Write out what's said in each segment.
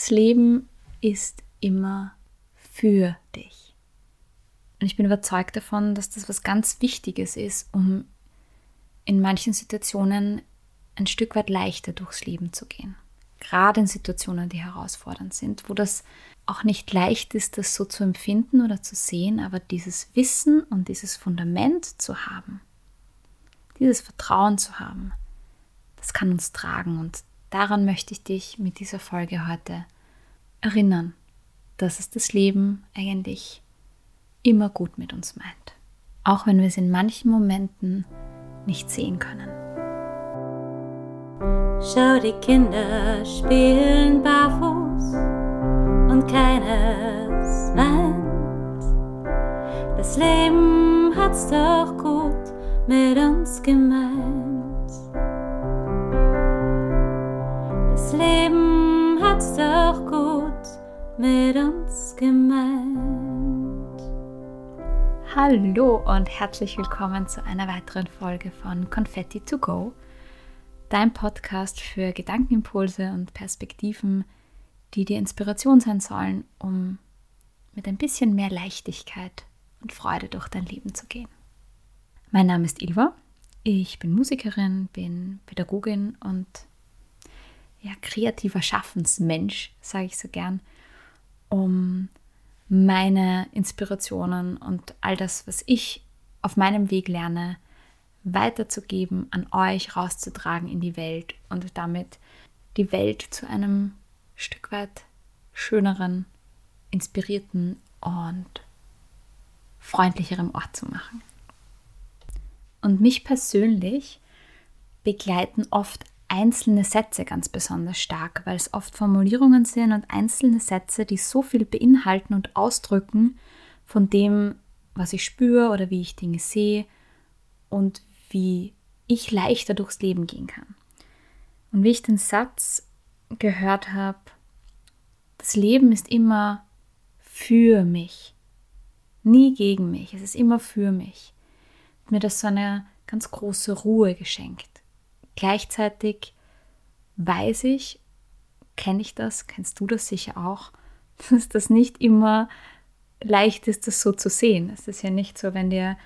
Das Leben ist immer für dich. Und ich bin überzeugt davon, dass das was ganz Wichtiges ist, um in manchen Situationen ein Stück weit leichter durchs Leben zu gehen. Gerade in Situationen, die herausfordernd sind, wo das auch nicht leicht ist, das so zu empfinden oder zu sehen, aber dieses Wissen und dieses Fundament zu haben, dieses Vertrauen zu haben, das kann uns tragen. Und daran möchte ich dich mit dieser Folge heute erinnern, dass es das Leben eigentlich immer gut mit uns meint. Auch wenn wir es in manchen Momenten nicht sehen können. Schau, die Kinder spielen barfuß und keines weint. Das Leben hat's doch gut mit uns gemeint. Das Leben hat's doch gut mit uns gemeint. Hallo und herzlich willkommen zu einer weiteren Folge von Confetti to Go dein Podcast für Gedankenimpulse und Perspektiven, die dir Inspiration sein sollen, um mit ein bisschen mehr Leichtigkeit und Freude durch dein Leben zu gehen. Mein Name ist Ilva, ich bin Musikerin, bin Pädagogin und ja, kreativer Schaffensmensch, sage ich so gern, um meine Inspirationen und all das, was ich auf meinem Weg lerne, weiterzugeben, an euch rauszutragen in die Welt und damit die Welt zu einem Stück weit schöneren, inspirierten und freundlicherem Ort zu machen. Und mich persönlich begleiten oft einzelne Sätze ganz besonders stark, weil es oft Formulierungen sind und einzelne Sätze, die so viel beinhalten und ausdrücken von dem, was ich spüre oder wie ich Dinge sehe und wie ich leichter durchs Leben gehen kann. Und wie ich den Satz gehört habe, das Leben ist immer für mich, nie gegen mich, es ist immer für mich. Hat mir das so eine ganz große Ruhe geschenkt. Gleichzeitig weiß ich, kenne ich das, kennst du das sicher auch, dass das nicht immer leicht ist, das so zu sehen. Es ist ja nicht so, wenn dir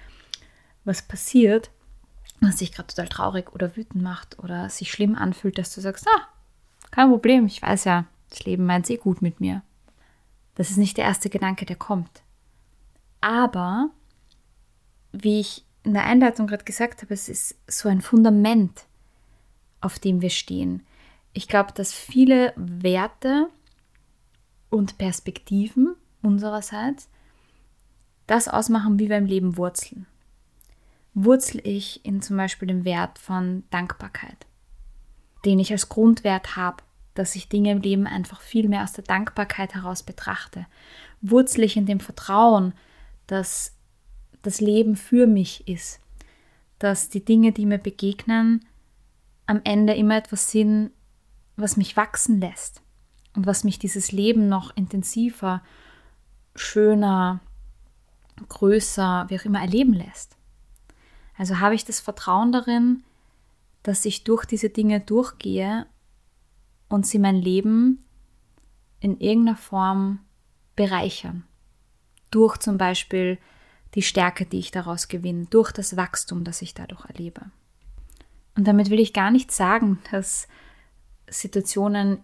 was passiert, was dich gerade total traurig oder wütend macht oder sich schlimm anfühlt, dass du sagst, ah, kein Problem, ich weiß ja, das Leben meint eh gut mit mir. Das ist nicht der erste Gedanke, der kommt. Aber, wie ich in der Einleitung gerade gesagt habe, es ist so ein Fundament, auf dem wir stehen. Ich glaube, dass viele Werte und Perspektiven unsererseits das ausmachen, wie wir im Leben wurzeln wurzel ich in zum Beispiel dem Wert von Dankbarkeit, den ich als Grundwert habe, dass ich Dinge im Leben einfach viel mehr aus der Dankbarkeit heraus betrachte. Wurzel ich in dem Vertrauen, dass das Leben für mich ist, dass die Dinge, die mir begegnen, am Ende immer etwas sind, was mich wachsen lässt und was mich dieses Leben noch intensiver, schöner, größer, wie auch immer erleben lässt. Also habe ich das Vertrauen darin, dass ich durch diese Dinge durchgehe und sie mein Leben in irgendeiner Form bereichern. Durch zum Beispiel die Stärke, die ich daraus gewinne, durch das Wachstum, das ich dadurch erlebe. Und damit will ich gar nicht sagen, dass Situationen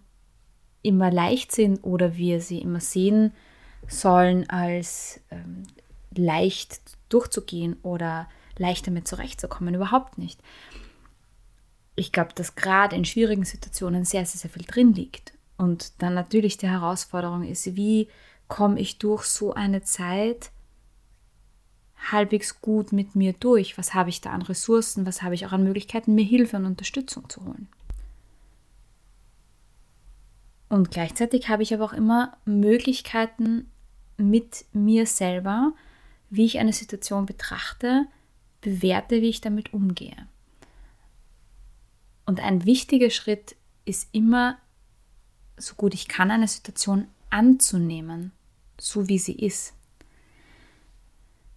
immer leicht sind oder wir sie immer sehen sollen als ähm, leicht durchzugehen oder leicht damit zurechtzukommen. Überhaupt nicht. Ich glaube, dass gerade in schwierigen Situationen sehr, sehr, sehr viel drin liegt. Und dann natürlich die Herausforderung ist, wie komme ich durch so eine Zeit halbwegs gut mit mir durch? Was habe ich da an Ressourcen? Was habe ich auch an Möglichkeiten, mir Hilfe und Unterstützung zu holen? Und gleichzeitig habe ich aber auch immer Möglichkeiten mit mir selber, wie ich eine Situation betrachte, bewerte, wie ich damit umgehe. Und ein wichtiger Schritt ist immer, so gut ich kann, eine Situation anzunehmen, so wie sie ist.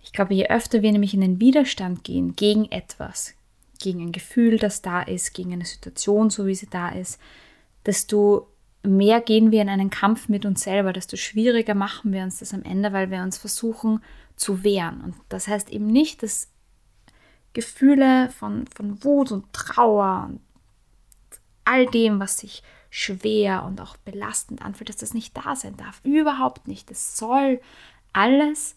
Ich glaube, je öfter wir nämlich in den Widerstand gehen gegen etwas, gegen ein Gefühl, das da ist, gegen eine Situation, so wie sie da ist, desto mehr gehen wir in einen Kampf mit uns selber, desto schwieriger machen wir uns das am Ende, weil wir uns versuchen zu wehren. Und das heißt eben nicht, dass Gefühle von, von Wut und Trauer und all dem, was sich schwer und auch belastend anfühlt, dass das nicht da sein darf. Überhaupt nicht. Es soll alles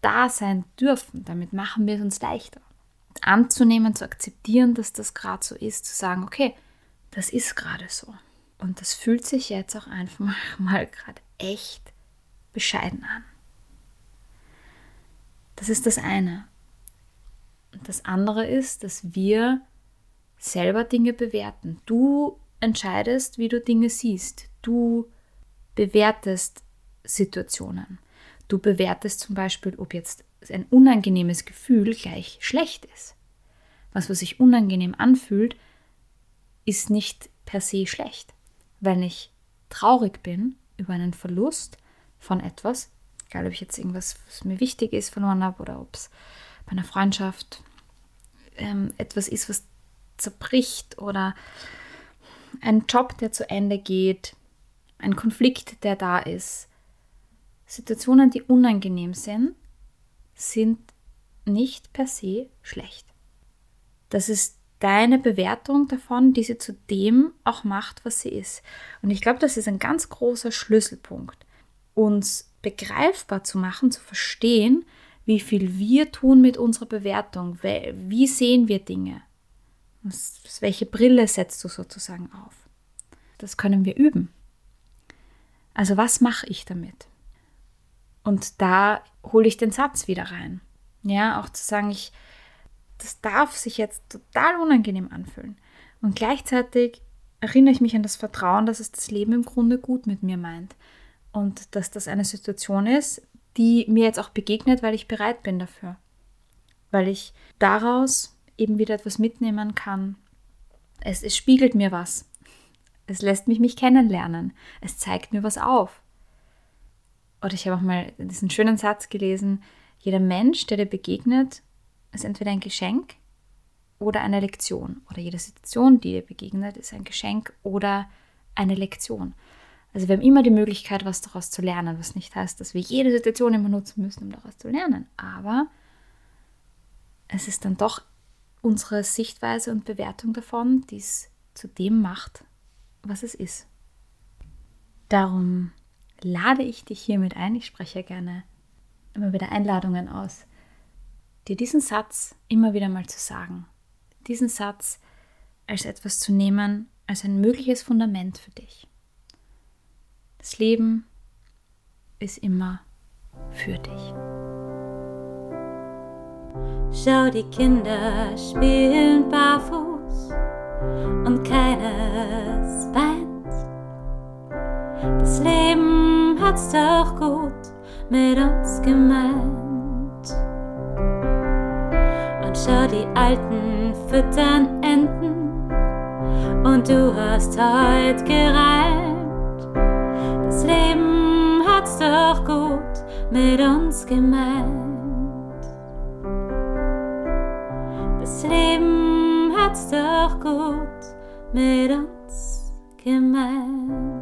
da sein dürfen. Damit machen wir es uns leichter. Anzunehmen, zu akzeptieren, dass das gerade so ist, zu sagen, okay, das ist gerade so. Und das fühlt sich jetzt auch einfach mal gerade echt bescheiden an. Das ist das eine. Und das andere ist, dass wir selber Dinge bewerten. Du entscheidest, wie du Dinge siehst. Du bewertest Situationen. Du bewertest zum Beispiel, ob jetzt ein unangenehmes Gefühl gleich schlecht ist. Was, was sich unangenehm anfühlt, ist nicht per se schlecht. Wenn ich traurig bin über einen Verlust von etwas, egal ob ich jetzt irgendwas, was mir wichtig ist, verloren habe oder ob es bei einer Freundschaft ähm, etwas ist, was zerbricht oder ein Job, der zu Ende geht, ein Konflikt, der da ist. Situationen, die unangenehm sind, sind nicht per se schlecht. Das ist deine Bewertung davon, die sie zu dem auch macht, was sie ist. Und ich glaube, das ist ein ganz großer Schlüsselpunkt, uns begreifbar zu machen, zu verstehen, wie viel wir tun mit unserer Bewertung. Wie sehen wir Dinge? Welche Brille setzt du sozusagen auf? Das können wir üben. Also was mache ich damit? Und da hole ich den Satz wieder rein. Ja, auch zu sagen, ich, das darf sich jetzt total unangenehm anfühlen. Und gleichzeitig erinnere ich mich an das Vertrauen, dass es das Leben im Grunde gut mit mir meint. Und dass das eine Situation ist, die mir jetzt auch begegnet, weil ich bereit bin dafür. Weil ich daraus eben wieder etwas mitnehmen kann. Es, es spiegelt mir was. Es lässt mich mich kennenlernen. Es zeigt mir was auf. Oder ich habe auch mal diesen schönen Satz gelesen, jeder Mensch, der dir begegnet, ist entweder ein Geschenk oder eine Lektion. Oder jede Situation, die dir begegnet, ist ein Geschenk oder eine Lektion. Also wir haben immer die Möglichkeit, was daraus zu lernen, was nicht heißt, dass wir jede Situation immer nutzen müssen, um daraus zu lernen. Aber es ist dann doch unsere Sichtweise und Bewertung davon, die es zu dem macht, was es ist. Darum lade ich dich hiermit ein, ich spreche gerne immer wieder Einladungen aus, dir diesen Satz immer wieder mal zu sagen. Diesen Satz als etwas zu nehmen, als ein mögliches Fundament für dich. Das Leben ist immer für dich. Schau, die Kinder spielen barfuß und keines weint. Das Leben hat's doch gut mit uns gemeint. Und schau, die Alten füttern Enten und du hast heut gereimt. Das Leben hat's doch gut mit uns gemeint. Leben hat's doch gut mit uns gemeint.